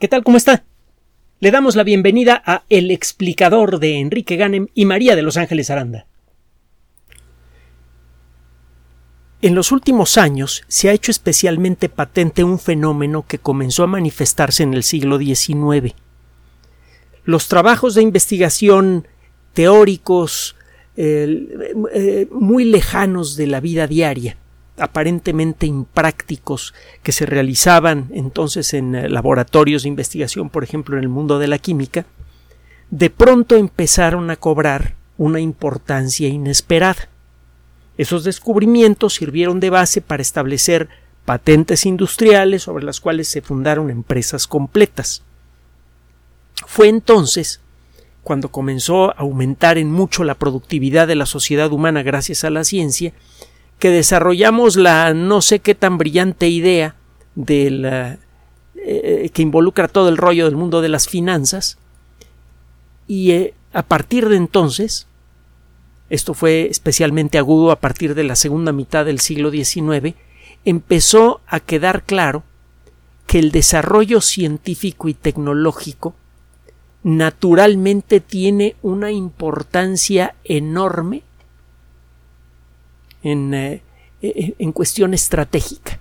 ¿Qué tal? ¿Cómo está? Le damos la bienvenida a El explicador de Enrique Ganem y María de Los Ángeles Aranda. En los últimos años se ha hecho especialmente patente un fenómeno que comenzó a manifestarse en el siglo XIX. Los trabajos de investigación teóricos eh, eh, muy lejanos de la vida diaria aparentemente imprácticos que se realizaban entonces en eh, laboratorios de investigación, por ejemplo, en el mundo de la química, de pronto empezaron a cobrar una importancia inesperada. Esos descubrimientos sirvieron de base para establecer patentes industriales sobre las cuales se fundaron empresas completas. Fue entonces cuando comenzó a aumentar en mucho la productividad de la sociedad humana gracias a la ciencia, que desarrollamos la no sé qué tan brillante idea de la, eh, que involucra todo el rollo del mundo de las finanzas. Y eh, a partir de entonces esto fue especialmente agudo a partir de la segunda mitad del siglo XIX empezó a quedar claro que el desarrollo científico y tecnológico naturalmente tiene una importancia enorme eh, en, en cuestión estratégica.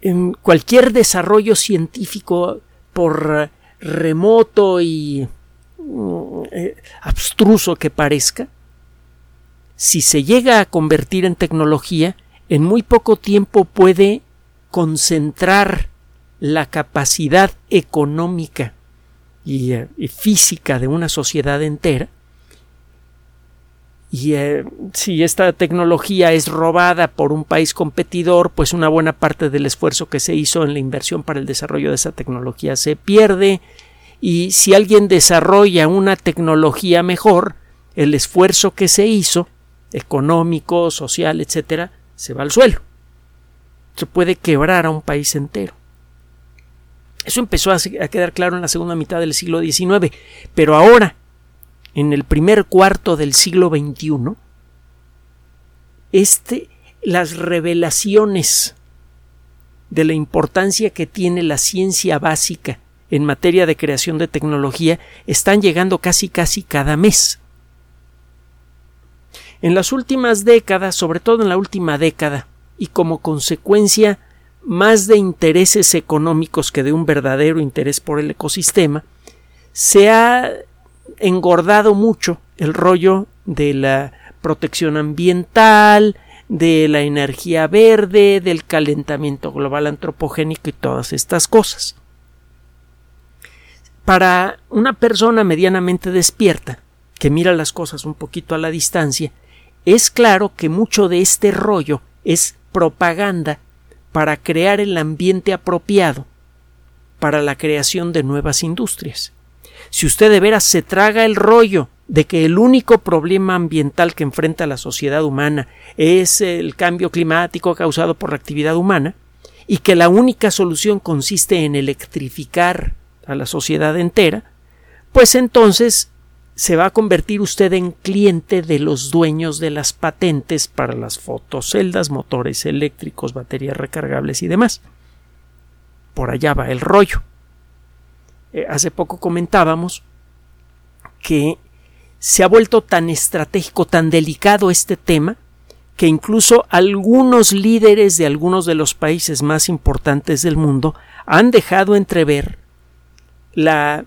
En cualquier desarrollo científico, por remoto y mm, eh, abstruso que parezca, si se llega a convertir en tecnología, en muy poco tiempo puede concentrar la capacidad económica eh, y, física de una sociedad entera y eh, si esta tecnología es robada por un país competidor, pues una buena parte del esfuerzo que se hizo en la inversión para el desarrollo de esa tecnología se pierde. Y si alguien desarrolla una tecnología mejor, el esfuerzo que se hizo, económico, social, etcétera, se va al suelo. Se puede quebrar a un país entero. Eso empezó a quedar claro en la segunda mitad del siglo XIX, pero ahora en el primer cuarto del siglo XXI, este, las revelaciones de la importancia que tiene la ciencia básica en materia de creación de tecnología están llegando casi casi cada mes. En las últimas décadas, sobre todo en la última década, y como consecuencia más de intereses económicos que de un verdadero interés por el ecosistema, se ha engordado mucho el rollo de la protección ambiental, de la energía verde, del calentamiento global antropogénico y todas estas cosas. Para una persona medianamente despierta, que mira las cosas un poquito a la distancia, es claro que mucho de este rollo es propaganda para crear el ambiente apropiado para la creación de nuevas industrias si usted de veras se traga el rollo de que el único problema ambiental que enfrenta la sociedad humana es el cambio climático causado por la actividad humana, y que la única solución consiste en electrificar a la sociedad entera, pues entonces se va a convertir usted en cliente de los dueños de las patentes para las fotoceldas, motores eléctricos, baterías recargables y demás. Por allá va el rollo. Eh, hace poco comentábamos que se ha vuelto tan estratégico, tan delicado este tema, que incluso algunos líderes de algunos de los países más importantes del mundo han dejado entrever la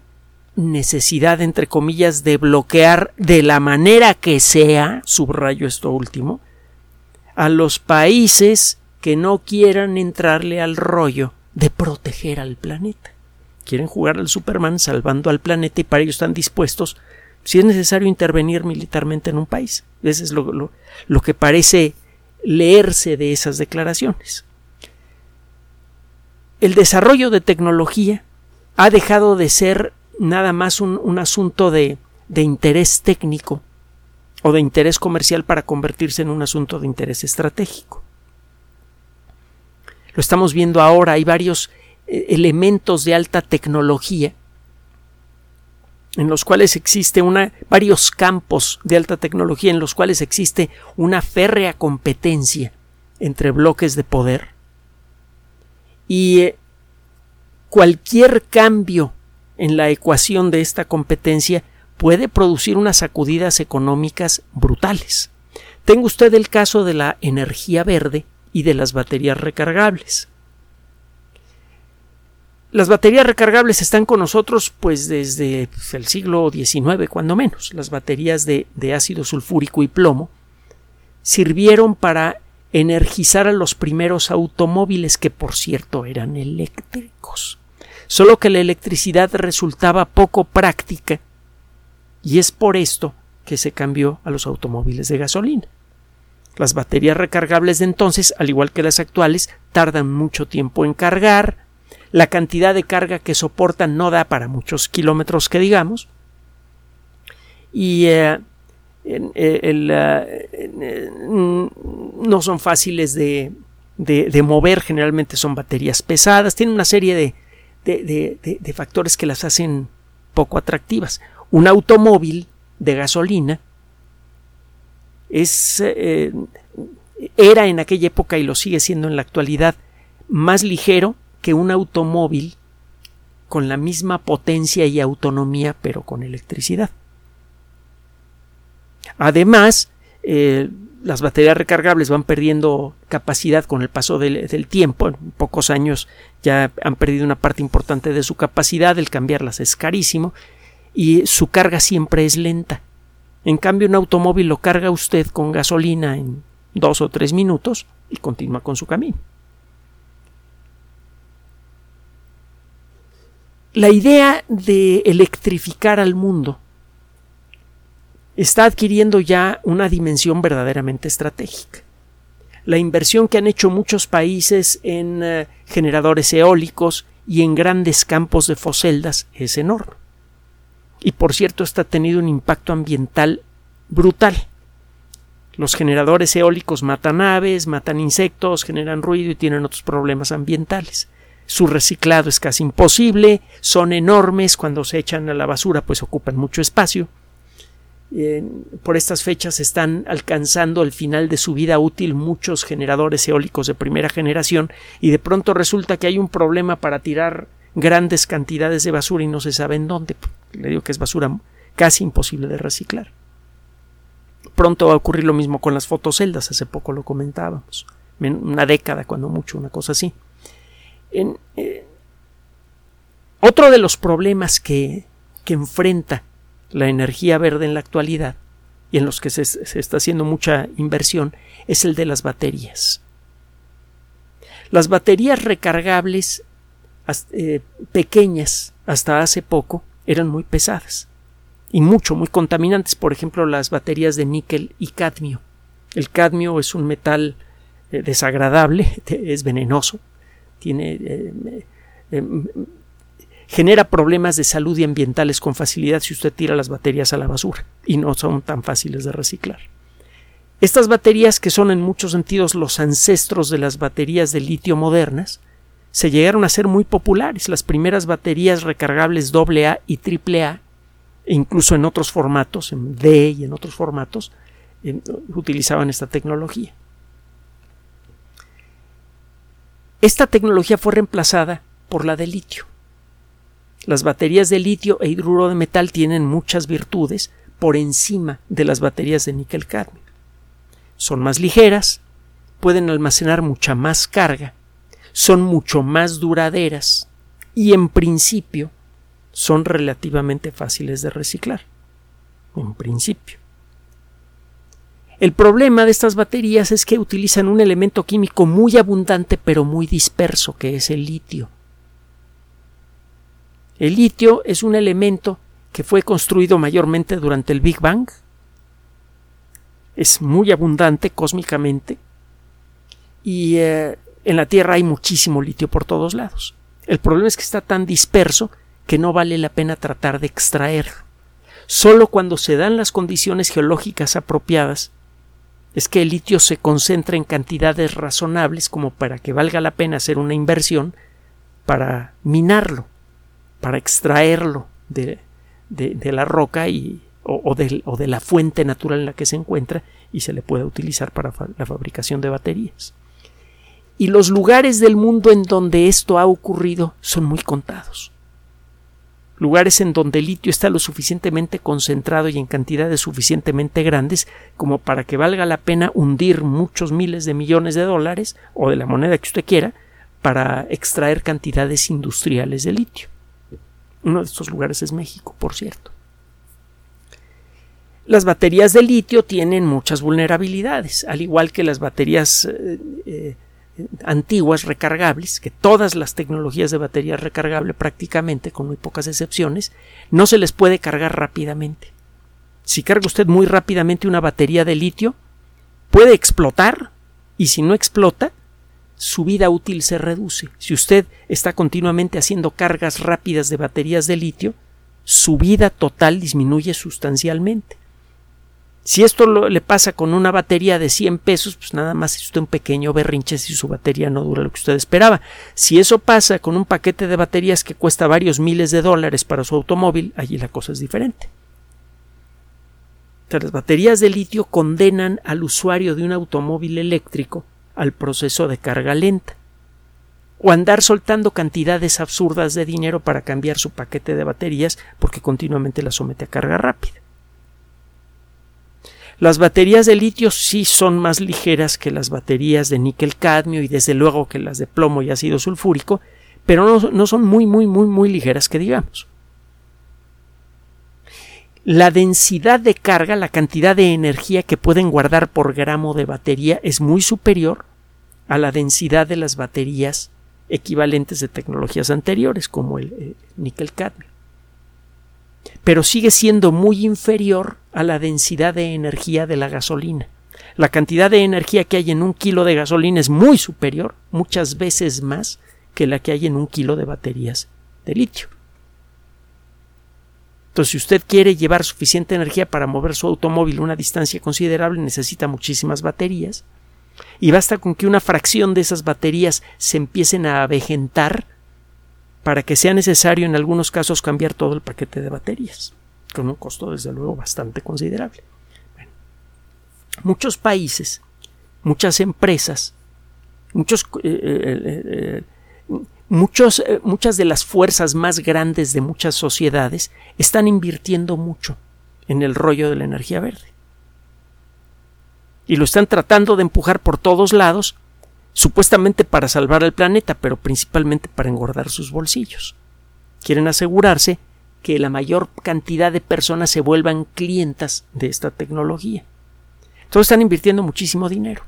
necesidad, entre comillas, de bloquear de la manera que sea, subrayo esto último, a los países que no quieran entrarle al rollo de proteger al planeta quieren jugar al Superman salvando al planeta y para ello están dispuestos, si es necesario, intervenir militarmente en un país. Eso es lo, que parece leerse de esas declaraciones. El desarrollo de tecnología ha dejado de ser nada más un, un asunto de, de interés técnico o de interés comercial para convertirse en un asunto de interés estratégico. Lo estamos viendo ahora, hay varios elementos de alta tecnología en los cuales existe una varios campos de alta tecnología en los cuales existe una férrea competencia entre bloques de poder y eh, cualquier cambio en la ecuación de esta competencia puede producir unas sacudidas económicas brutales. Tenga usted el caso de la energía verde y de las baterías recargables. Las baterías recargables están con nosotros pues desde pues, el siglo XIX, cuando menos. Las baterías de, de ácido sulfúrico y plomo sirvieron para energizar a los primeros automóviles que por cierto eran eléctricos. Solo que la electricidad resultaba poco práctica y es por esto que se cambió a los automóviles de gasolina. Las baterías recargables de entonces, al igual que las actuales, tardan mucho tiempo en cargar, la cantidad de carga que soportan no da para muchos kilómetros que digamos, y eh, eh, eh, no son fáciles de, de, mover, generalmente son baterías pesadas, tienen una serie de, de, factores que las hacen poco atractivas. Un automóvil de gasolina es era en aquella época y lo sigue siendo en la actualidad más ligero que un automóvil con la misma potencia y autonomía pero con electricidad. Además, eh, las baterías recargables van perdiendo capacidad con el paso del, del, tiempo. En pocos años ya han perdido una parte importante de su capacidad. El cambiarlas es carísimo y su carga siempre es lenta. En cambio, un automóvil lo carga usted con gasolina en dos o tres minutos y continúa con su camino. La idea de electrificar al mundo está adquiriendo ya una dimensión verdaderamente estratégica. La inversión que han hecho muchos países en eh, generadores eólicos y en grandes campos de foseldas es enorme. Y por cierto, está tenido un impacto ambiental brutal. Los generadores eólicos matan aves, matan insectos, generan ruido y tienen otros problemas ambientales. Su reciclado es casi imposible, son enormes, cuando se echan a la basura pues ocupan mucho espacio por estas fechas están alcanzando el final de su vida útil muchos generadores eólicos de primera generación y de pronto resulta que hay un problema para tirar grandes cantidades de basura y no se sabe en dónde. Le digo que es basura casi imposible de reciclar. Pronto va a ocurrir lo mismo con las fotoceldas, hace poco lo comentábamos, una década cuando mucho, una cosa así. Eh, otro de los problemas que, enfrenta la energía verde en la actualidad y en los que se, está haciendo mucha inversión es el de las baterías. Las baterías recargables eh, pequeñas hasta hace poco eran muy pesadas y mucho, muy contaminantes. Por ejemplo, las baterías de níquel y cadmio. El cadmio es un metal eh, desagradable, es venenoso, tiene eh, genera problemas de salud y ambientales con facilidad si usted tira las baterías a la basura y no son tan fáciles de reciclar. Estas baterías, que son en muchos sentidos los ancestros de las baterías de litio modernas, se llegaron a ser muy populares. Las primeras baterías recargables AA y AAA, e incluso en otros formatos, en D y en otros formatos, utilizaban esta tecnología. Esta tecnología fue reemplazada por la de litio. Las baterías de litio e hidruro de metal tienen muchas virtudes por encima de las baterías de níquel cadmio. Son más ligeras, pueden almacenar mucha más carga, son mucho más duraderas y en principio son relativamente fáciles de reciclar. En principio. El problema de estas baterías es que utilizan un elemento químico muy abundante pero muy disperso, que es el litio. El litio es un elemento que fue construido mayormente durante el Big Bang. Es muy abundante cósmicamente y eh, en la Tierra hay muchísimo litio por todos lados. El problema es que está tan disperso que no vale la pena tratar de extraerlo. Solo cuando se dan las condiciones geológicas apropiadas es que el litio se concentra en cantidades razonables como para que valga la pena hacer una inversión para minarlo para extraerlo de, la roca y, o, de, la fuente natural en la que se encuentra y se le puede utilizar para la fabricación de baterías. Y los lugares del mundo en donde esto ha ocurrido son muy contados. Lugares en donde el litio está lo suficientemente concentrado y en cantidades suficientemente grandes como para que valga la pena hundir muchos miles de millones de dólares o de la moneda que usted quiera para extraer cantidades industriales de litio. Uno de estos lugares es México, por cierto. Las baterías de litio tienen muchas vulnerabilidades, al igual que las baterías eh, eh, antiguas recargables, que todas las tecnologías de batería recargable prácticamente, con muy pocas excepciones, no se les puede cargar rápidamente. Si carga usted muy rápidamente una batería de litio, puede explotar y si no explota, su vida útil se reduce. Si usted está continuamente haciendo cargas rápidas de baterías de litio, su vida total disminuye sustancialmente. Si esto le pasa con una batería de 100 pesos, pues nada más es usted un pequeño berrinche si su batería no dura lo que usted esperaba. Si eso pasa con un paquete de baterías que cuesta varios miles de dólares para su automóvil, allí la cosa es diferente. las baterías de litio condenan al usuario de un automóvil eléctrico al proceso de carga lenta o andar soltando cantidades absurdas de dinero para cambiar su paquete de baterías porque continuamente la somete a carga rápida. Las baterías de litio sí son más ligeras que las baterías de níquel cadmio y desde luego que las de plomo y ácido sulfúrico, pero no, son muy, muy, muy, muy ligeras que digamos. La densidad de carga, la cantidad de energía que pueden guardar por gramo de batería es muy superior a la densidad de las baterías equivalentes de tecnologías anteriores, como el eh, níquel cadmio pero sigue siendo muy inferior a la densidad de energía de la gasolina. La cantidad de energía que hay en un kilo de gasolina es muy superior, muchas veces más, que la que hay en un kilo de baterías de litio. Entonces, si usted quiere llevar suficiente energía para mover su automóvil una distancia considerable, necesita muchísimas baterías. Y basta con que una fracción de esas baterías se empiecen a avejentar para que sea necesario en algunos casos cambiar todo el paquete de baterías, con un costo desde luego bastante considerable. muchos países, muchas empresas, muchos, eh, eh, eh, muchos, muchas de las fuerzas más grandes de muchas sociedades están invirtiendo mucho en el rollo de la energía verde. Y lo están tratando de empujar por todos lados supuestamente para salvar al planeta, pero principalmente para engordar sus bolsillos. Quieren asegurarse que la mayor cantidad de personas se vuelvan clientas de esta tecnología. Entonces están invirtiendo muchísimo dinero.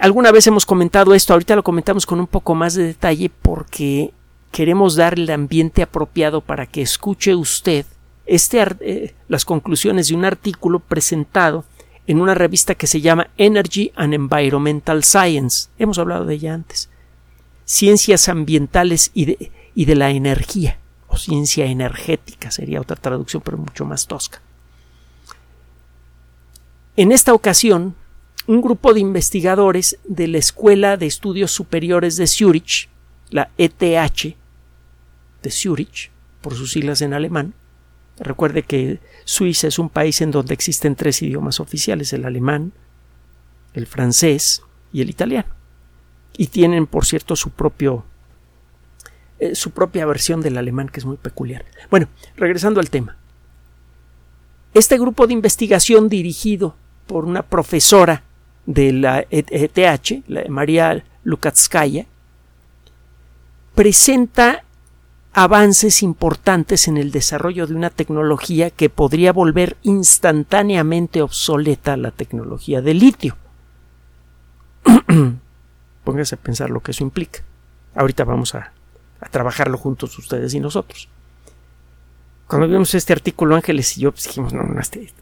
Alguna vez hemos comentado esto, ahorita lo comentamos con un poco más de detalle porque queremos darle el ambiente apropiado para que escuche usted este, eh, las conclusiones de un artículo presentado en una revista que se llama Energy and Environmental Science. Hemos hablado de ella antes. Ciencias ambientales y de, y de la energía, o ciencia energética sería otra traducción, pero mucho más tosca. En esta ocasión, un grupo de investigadores de la Escuela de Estudios Superiores de Zurich, la ETH de Zurich, por sus siglas en alemán, Recuerde que Suiza es un país en donde existen tres idiomas oficiales, el alemán, el francés y el italiano. Y tienen, por cierto, su propio eh, su propia versión del alemán que es muy peculiar. Bueno, regresando al tema. Este grupo de investigación dirigido por una profesora de la ETH, María Lukatskaya, presenta avances importantes en el desarrollo de una tecnología que podría volver instantáneamente obsoleta la tecnología de litio. Póngase a pensar lo que eso implica. Ahorita vamos a, trabajarlo juntos ustedes y nosotros. Cuando vimos este artículo, Ángeles y yo pues, dijimos, no, no, este,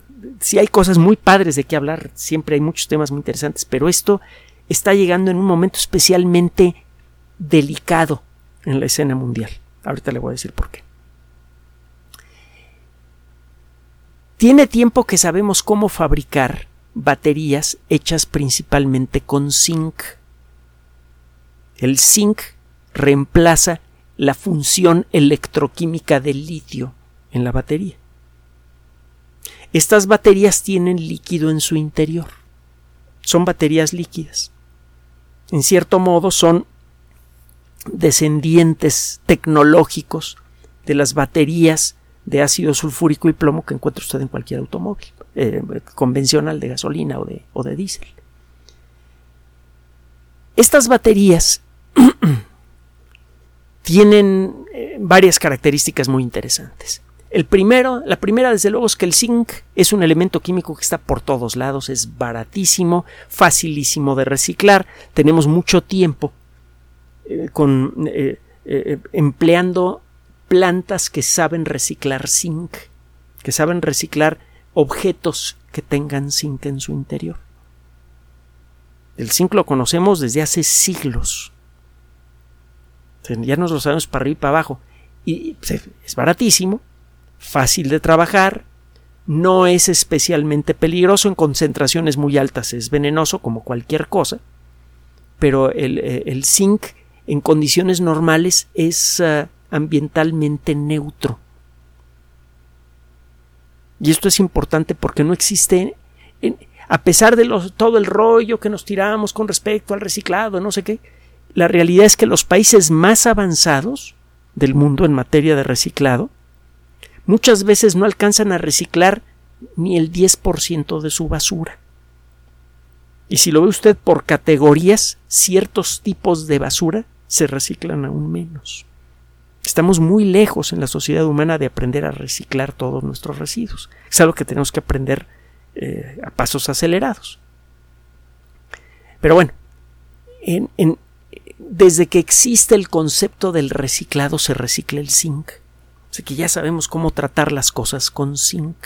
hay cosas muy padres de qué hablar, siempre hay muchos temas muy interesantes, pero esto está llegando en un momento especialmente delicado en la escena mundial. Ahorita le voy a decir por qué. Tiene tiempo que sabemos cómo fabricar baterías hechas principalmente con zinc. El zinc reemplaza la función electroquímica del litio en la batería. Estas baterías tienen líquido en su interior. Son baterías líquidas. en cierto modo, son descendientes tecnológicos de las baterías de ácido sulfúrico y plomo que encuentra usted en cualquier automóvil eh, convencional de gasolina o de, o de diésel. Estas baterías tienen eh, varias características muy interesantes. El primero, la primera, desde luego, es que el zinc es un elemento químico que está por todos lados, es baratísimo, facilísimo de reciclar, tenemos mucho tiempo eh, con, eh, empleando plantas que saben reciclar zinc, que saben reciclar objetos que tengan zinc en su interior. El zinc lo conocemos desde hace siglos. Ya nos lo sabemos para arriba y para abajo. Y es baratísimo, fácil de trabajar, no es especialmente peligroso en concentraciones muy altas, es venenoso como cualquier cosa, pero el, eh, zinc en condiciones normales es eh, ambientalmente neutro. Y esto es importante porque no existe, a pesar de todo el rollo que nos tiramos con respecto al reciclado, no sé qué, la realidad es que los países más avanzados del mundo en materia de reciclado muchas veces no alcanzan a reciclar ni el 10% de su basura. Y si lo ve usted por categorías, ciertos tipos de basura se reciclan aún menos. Estamos muy lejos en la sociedad humana de aprender a reciclar todos nuestros residuos. Es algo que tenemos que aprender eh, a pasos acelerados. Pero bueno, desde que existe el concepto del reciclado se recicla el zinc. Así que ya sabemos cómo tratar las cosas con zinc.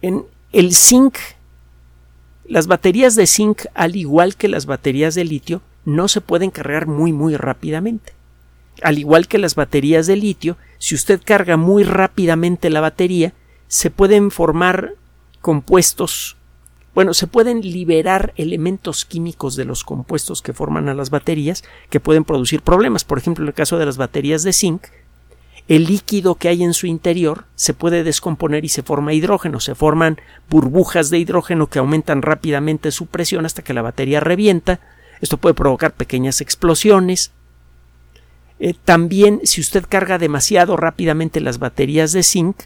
En el zinc, las baterías de zinc, al igual que las baterías de litio, no se pueden cargar muy muy rápidamente. Al igual que las baterías de litio, si usted carga muy rápidamente la batería, se pueden formar compuestos bueno, se pueden liberar elementos químicos de los compuestos que forman a las baterías que pueden producir problemas. Por ejemplo, en el caso de las baterías de zinc, el líquido que hay en su interior se puede descomponer y se forma hidrógeno, se forman burbujas de hidrógeno que aumentan rápidamente su presión hasta que la batería revienta. Esto puede provocar pequeñas explosiones. Eh, también, si usted carga demasiado rápidamente las baterías de zinc,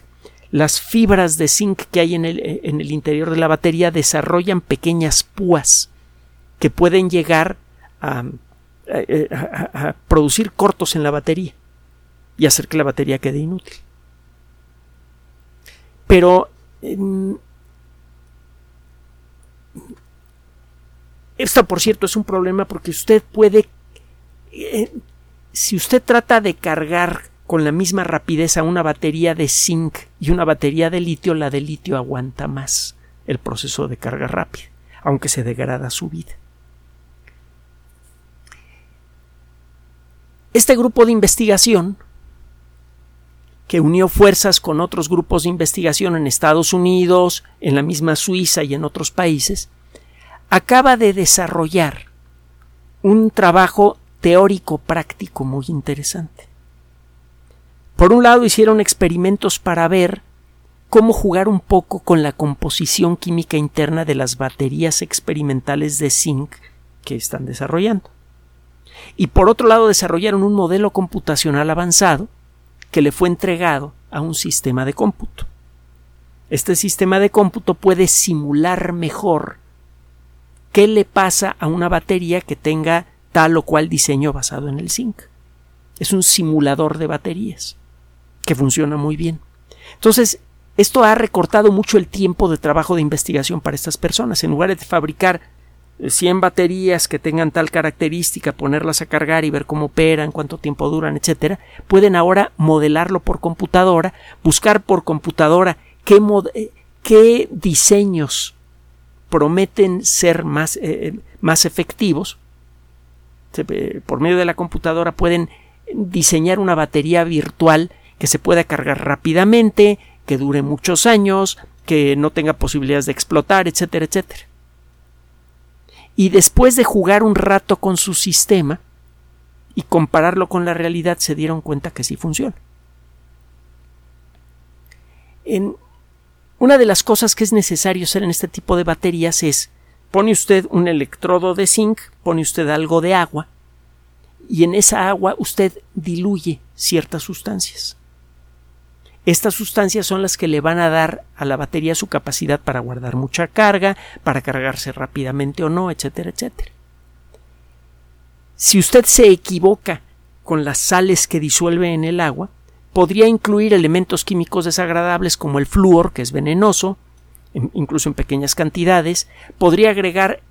las fibras de zinc que hay en el, eh, en el interior de la batería desarrollan pequeñas púas que pueden llegar a, producir cortos en la batería y hacer que la batería quede inútil. Pero esto, por cierto, es un problema porque usted puede, eh, si usted trata de cargar con la misma rapidez a una batería de zinc y una batería de litio, la de litio aguanta más el proceso de carga rápida, aunque se degrada su vida. Este grupo de investigación, que unió fuerzas con otros grupos de investigación en Estados Unidos, en la misma Suiza y en otros países, acaba de desarrollar un trabajo teórico práctico muy interesante. Por un lado hicieron experimentos para ver cómo jugar un poco con la composición química interna de las baterías experimentales de zinc que están desarrollando. Y por otro lado desarrollaron un modelo computacional avanzado que le fue entregado a un sistema de cómputo. Este sistema de cómputo puede simular mejor qué le pasa a una batería que tenga tal o cual diseño basado en el zinc. Es un simulador de baterías que funciona muy bien. Entonces, esto ha recortado mucho el tiempo de trabajo de investigación para estas personas. En lugar de fabricar 100 baterías que tengan tal característica, ponerlas a cargar y ver cómo operan, cuánto tiempo duran, etcétera, pueden ahora modelarlo por computadora, buscar por computadora qué, eh, diseños prometen ser más, eh, más efectivos. Por medio de la computadora pueden diseñar una batería virtual que se pueda cargar rápidamente, que dure muchos años, que no tenga posibilidades de explotar, etcétera, etcétera. Y después de jugar un rato con su sistema y compararlo con la realidad, se dieron cuenta que sí funciona. En una de las cosas que es necesario hacer en este tipo de baterías es pone usted un electrodo de zinc, pone usted algo de agua y en esa agua usted diluye ciertas sustancias. Estas sustancias son las que le van a dar a la batería su capacidad para guardar mucha carga, para cargarse rápidamente o no, etcétera, etcétera. Si usted se equivoca con las sales que disuelve en el agua, podría incluir elementos químicos desagradables como el flúor, que es venenoso, incluso en pequeñas cantidades, podría agregar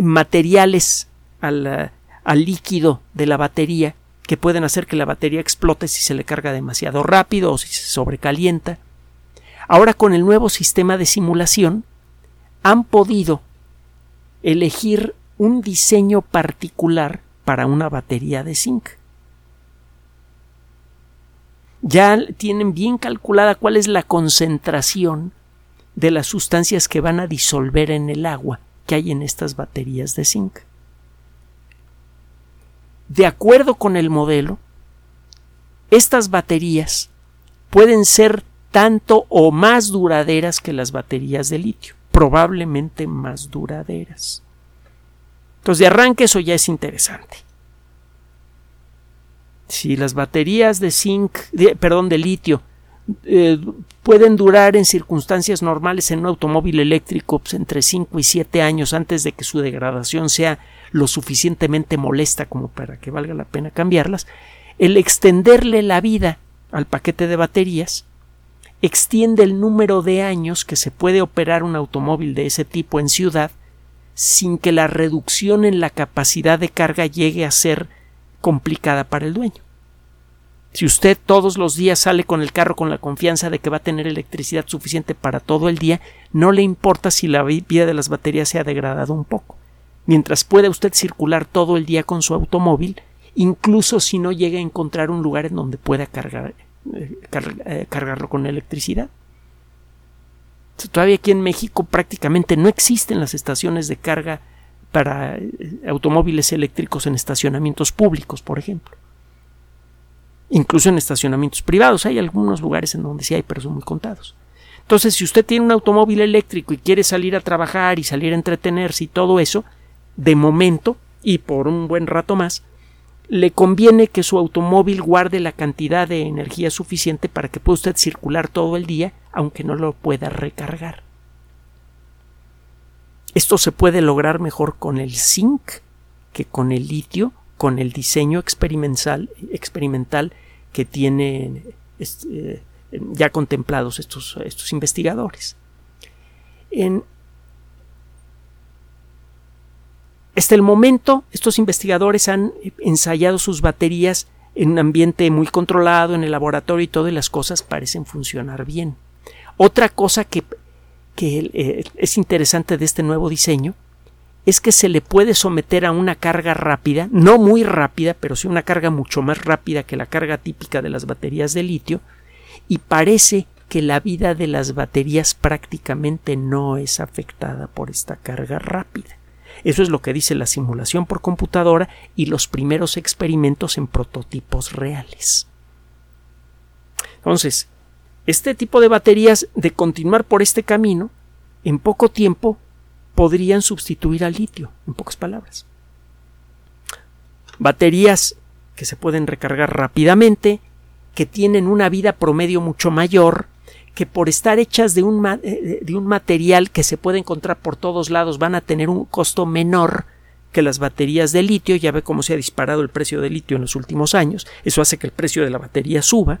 materiales al, al líquido de la batería que pueden hacer que la batería explote si se le carga demasiado rápido o si se sobrecalienta. Ahora con el nuevo sistema de simulación han podido elegir un diseño particular para una batería de zinc. Ya tienen bien calculada cuál es la concentración de las sustancias que van a disolver en el agua que hay en estas baterías de zinc de acuerdo con el modelo, estas baterías pueden ser tanto o más duraderas que las baterías de litio, probablemente más duraderas. Entonces, de arranque eso ya es interesante. Si las baterías de zinc, perdón, de litio eh, pueden durar en circunstancias normales en un automóvil eléctrico pues, entre 5 y 7 años antes de que su degradación sea lo suficientemente molesta como para que valga la pena cambiarlas, el extenderle la vida al paquete de baterías extiende el número de años que se puede operar un automóvil de ese tipo en ciudad sin que la reducción en la capacidad de carga llegue a ser complicada para el dueño. Si usted todos los días sale con el carro con la confianza de que va a tener electricidad suficiente para todo el día, no le importa si la vida de las baterías se ha degradado un poco. Mientras pueda usted circular todo el día con su automóvil, incluso si no llega a encontrar un lugar en donde pueda cargar, eh, eh, cargarlo con electricidad. Todavía aquí en México prácticamente no existen las estaciones de carga para eh, automóviles eléctricos en estacionamientos públicos, por ejemplo incluso en estacionamientos privados. Hay algunos lugares en donde sí hay, pero son muy contados. Entonces, si usted tiene un automóvil eléctrico y quiere salir a trabajar y salir a entretenerse y todo eso, de momento y por un buen rato más, le conviene que su automóvil guarde la cantidad de energía suficiente para que pueda usted circular todo el día, aunque no lo pueda recargar. Esto se puede lograr mejor con el zinc que con el litio con el diseño experimental, experimental que tienen eh, ya contemplados estos, estos investigadores. En, hasta el momento, estos investigadores han ensayado sus baterías en un ambiente muy controlado, en el laboratorio y todas las cosas parecen funcionar bien. Otra cosa que, que eh, es interesante de este nuevo diseño es que se le puede someter a una carga rápida, no muy rápida, pero sí una carga mucho más rápida que la carga típica de las baterías de litio, y parece que la vida de las baterías prácticamente no es afectada por esta carga rápida. Eso es lo que dice la simulación por computadora y los primeros experimentos en prototipos reales. Entonces, este tipo de baterías, de continuar por este camino, en poco tiempo podrían sustituir al litio, en pocas palabras. Baterías que se pueden recargar rápidamente, que tienen una vida promedio mucho mayor, que por estar hechas de un, eh, de un material que se puede encontrar por todos lados van a tener un costo menor que las baterías de litio. Ya ve cómo se ha disparado el precio del litio en los últimos años. Eso hace que el precio de la batería suba.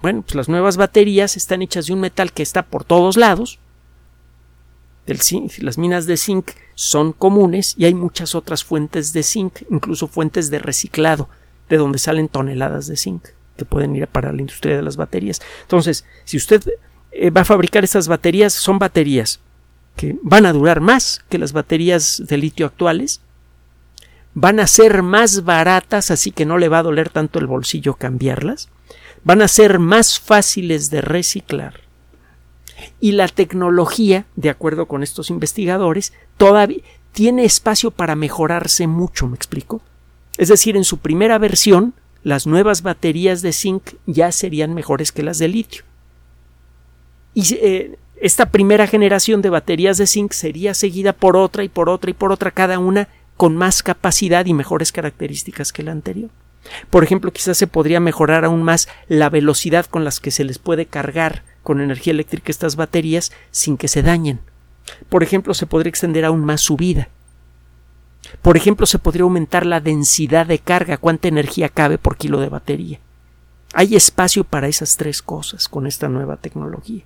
Bueno, pues las nuevas baterías están hechas de un metal que está por todos lados, las minas de zinc son comunes y hay muchas otras fuentes de zinc, incluso fuentes de reciclado, de donde salen toneladas de zinc que pueden ir para la industria de las baterías. Entonces, si usted eh, va a fabricar estas baterías, son baterías que van a durar más que las baterías de litio actuales, van a ser más baratas, así que no le va a doler tanto el bolsillo cambiarlas, van a ser más fáciles de reciclar y la tecnología, de acuerdo con estos investigadores, todavía tiene espacio para mejorarse mucho, ¿me explico? Es decir, en su primera versión, las nuevas baterías de zinc ya serían mejores que las de litio. Y eh, esta primera generación de baterías de zinc sería seguida por otra y por otra y por otra, cada una con más capacidad y mejores características que la anterior. Por ejemplo, quizás se podría mejorar aún más la velocidad con las que se les puede cargar con energía eléctrica estas baterías sin que se dañen. Por ejemplo, se podría extender aún más su vida. Por ejemplo, se podría aumentar la densidad de carga, cuánta energía cabe por kilo de batería. Hay espacio para esas tres cosas con esta nueva tecnología.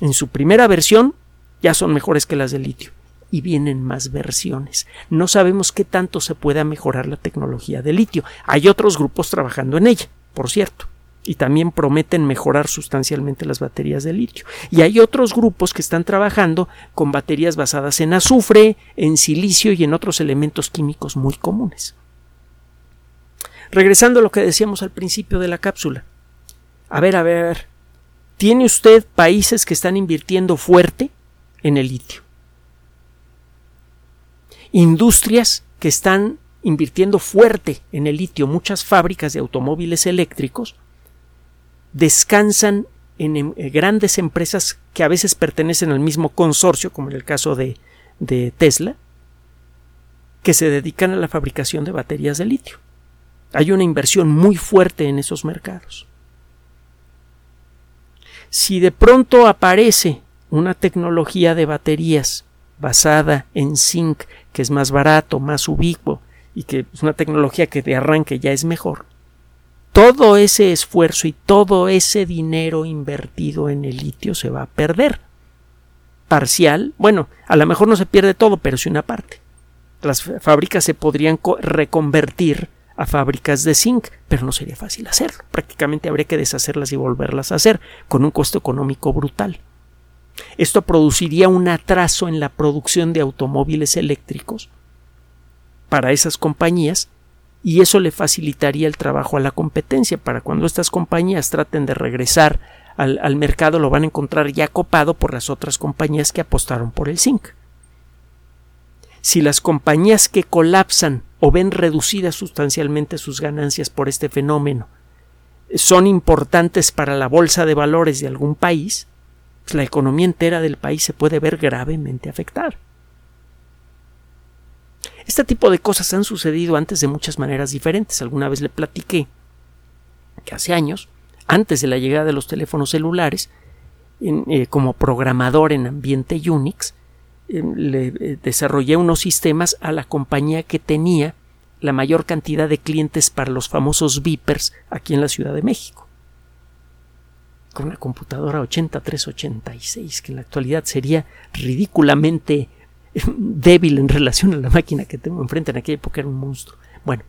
En su primera versión ya son mejores que las de litio y vienen más versiones. No sabemos qué tanto se pueda mejorar la tecnología de litio. Hay otros grupos trabajando en ella, por cierto, y también prometen mejorar sustancialmente las baterías de litio. Y hay otros grupos que están trabajando con baterías basadas en azufre, en silicio y en otros elementos químicos muy comunes. Regresando a lo que decíamos al principio de la cápsula. A ver, a ver, a ver. ¿Tiene usted países que están invirtiendo fuerte en el litio? Industrias que están invirtiendo fuerte en el litio. Muchas fábricas de automóviles eléctricos descansan en, em, grandes empresas que a veces pertenecen al mismo consorcio, como en el caso de, de Tesla, que se dedican a la fabricación de baterías de litio. Hay una inversión muy fuerte en esos mercados. Si de pronto aparece una tecnología de baterías basada en zinc, que es más barato, más ubicuo y que es una tecnología que de arranque ya es mejor, todo ese esfuerzo y todo ese dinero invertido en el litio se va a perder. Parcial, bueno, a lo mejor no se pierde todo, pero sí una parte. Las fábricas se podrían reconvertir a fábricas de zinc, pero no sería fácil hacerlo. Prácticamente habría que deshacerlas y volverlas a hacer, con un costo económico brutal. Esto produciría un atraso en la producción de automóviles eléctricos para esas compañías y eso le facilitaría el trabajo a la competencia para cuando estas compañías traten de regresar al, al, mercado lo van a encontrar ya copado por las otras compañías que apostaron por el zinc. Si las compañías que colapsan o ven reducidas sustancialmente sus ganancias por este fenómeno son importantes para la bolsa de valores de algún país, pues la economía entera del país se puede ver gravemente afectada. Este tipo de cosas han sucedido antes de muchas maneras diferentes. Alguna vez le platiqué que hace años, antes de la llegada de los teléfonos celulares, eh, como programador en ambiente Unix, le eh, desarrollé unos sistemas a la compañía que tenía la mayor cantidad de clientes para los famosos Vipers aquí en la Ciudad de México. Con una computadora 8386, que en la actualidad sería ridículamente débil en relación a la máquina que tengo enfrente. En aquella época era un monstruo. Bueno,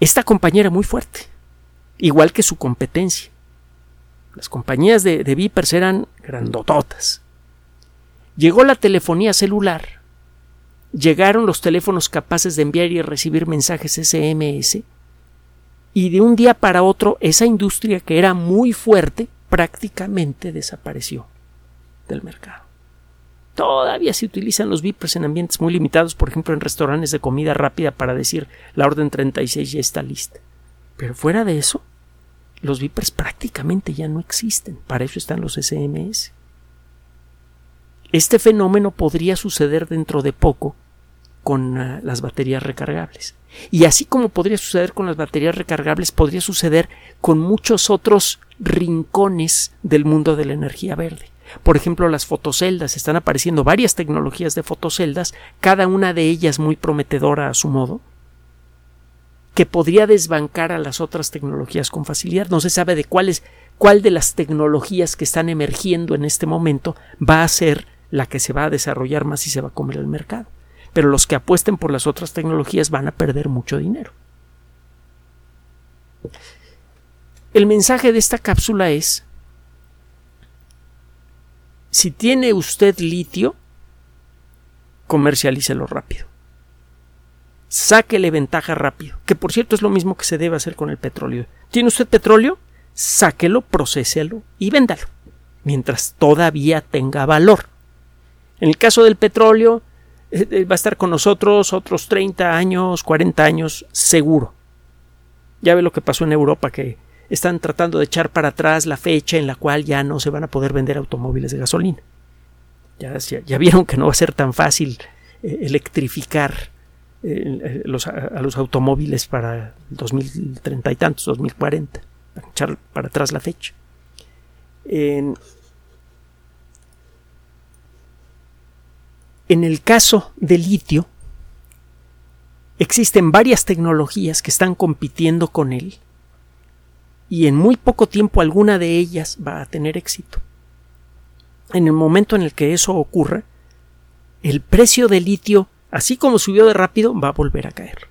esta compañía era muy fuerte, igual que su competencia. Las compañías de, de Vipers eran grandototas, Llegó la telefonía celular, llegaron los teléfonos capaces de enviar y recibir mensajes SMS, y de un día para otro esa industria que era muy fuerte prácticamente desapareció del mercado. Todavía se utilizan los vipers en ambientes muy limitados, por ejemplo en restaurantes de comida rápida para decir la orden 36 ya está lista. Pero fuera de eso, los vipers prácticamente ya no existen. Para eso están los SMS. Este fenómeno podría suceder dentro de poco con uh, las baterías recargables. Y así como podría suceder con las baterías recargables, podría suceder con muchos otros rincones del mundo de la energía verde. Por ejemplo, las fotoceldas. Están apareciendo varias tecnologías de fotoceldas, cada una de ellas muy prometedora a su modo, que podría desbancar a las otras tecnologías con facilidad. No se sabe de cuáles, cuál de las tecnologías que están emergiendo en este momento va a ser la que se va a desarrollar más y se va a comer el mercado. Pero los que apuesten por las otras tecnologías van a perder mucho dinero. El mensaje de esta cápsula es, si tiene usted litio, comercialícelo rápido. Sáquele ventaja rápido, que por cierto es lo mismo que se debe hacer con el petróleo. ¿Tiene usted petróleo? Sáquelo, procéselo y véndalo, mientras todavía tenga valor. En el caso del petróleo, eh, eh, va a estar con nosotros otros 30 años, 40 años, seguro. Ya ve lo que pasó en Europa, que están tratando de echar para atrás la fecha en la cual ya no se van a poder vender automóviles de gasolina. Ya, vieron que no va a ser tan fácil eh, electrificar eh, los, a, los automóviles para 2030 y tantos, 2040, para echar para atrás la fecha. En, en el caso del litio, existen varias tecnologías que están compitiendo con él y en muy poco tiempo alguna de ellas va a tener éxito. En el momento en el que eso ocurra, el precio del litio, así como subió de rápido, va a volver a caer.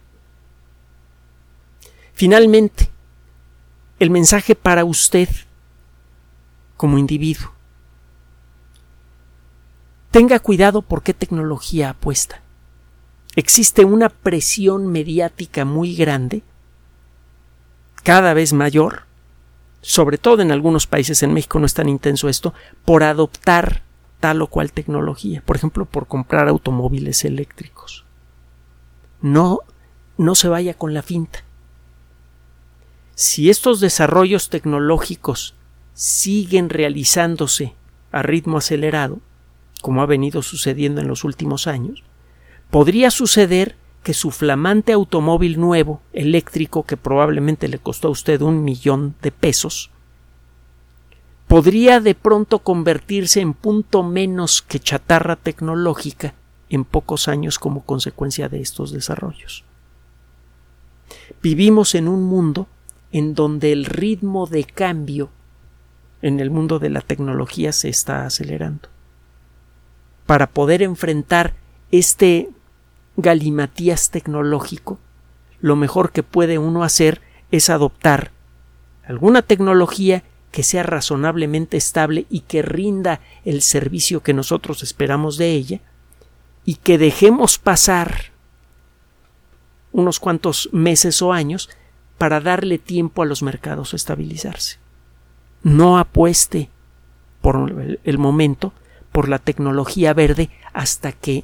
Finalmente, el mensaje para usted como individuo. Tenga cuidado por qué tecnología apuesta. Existe una presión mediática muy grande, cada vez mayor, sobre todo en algunos países, en México no es tan intenso esto, por adoptar tal o cual tecnología, por ejemplo, por comprar automóviles eléctricos. No, no se vaya con la finta. Si estos desarrollos tecnológicos siguen realizándose a ritmo acelerado, como ha venido sucediendo en los últimos años, podría suceder que su flamante automóvil nuevo, eléctrico, que probablemente le costó a usted un millón de pesos, podría de pronto convertirse en punto menos que chatarra tecnológica en pocos años como consecuencia de estos desarrollos. Vivimos en un mundo en donde el ritmo de cambio en el mundo de la tecnología se está acelerando. Para poder enfrentar este galimatías tecnológico, lo mejor que puede uno hacer es adoptar alguna tecnología que sea razonablemente estable y que rinda el servicio que nosotros esperamos de ella y que dejemos pasar unos cuantos meses o años para darle tiempo a los mercados a estabilizarse. No apueste por el momento por la tecnología verde hasta que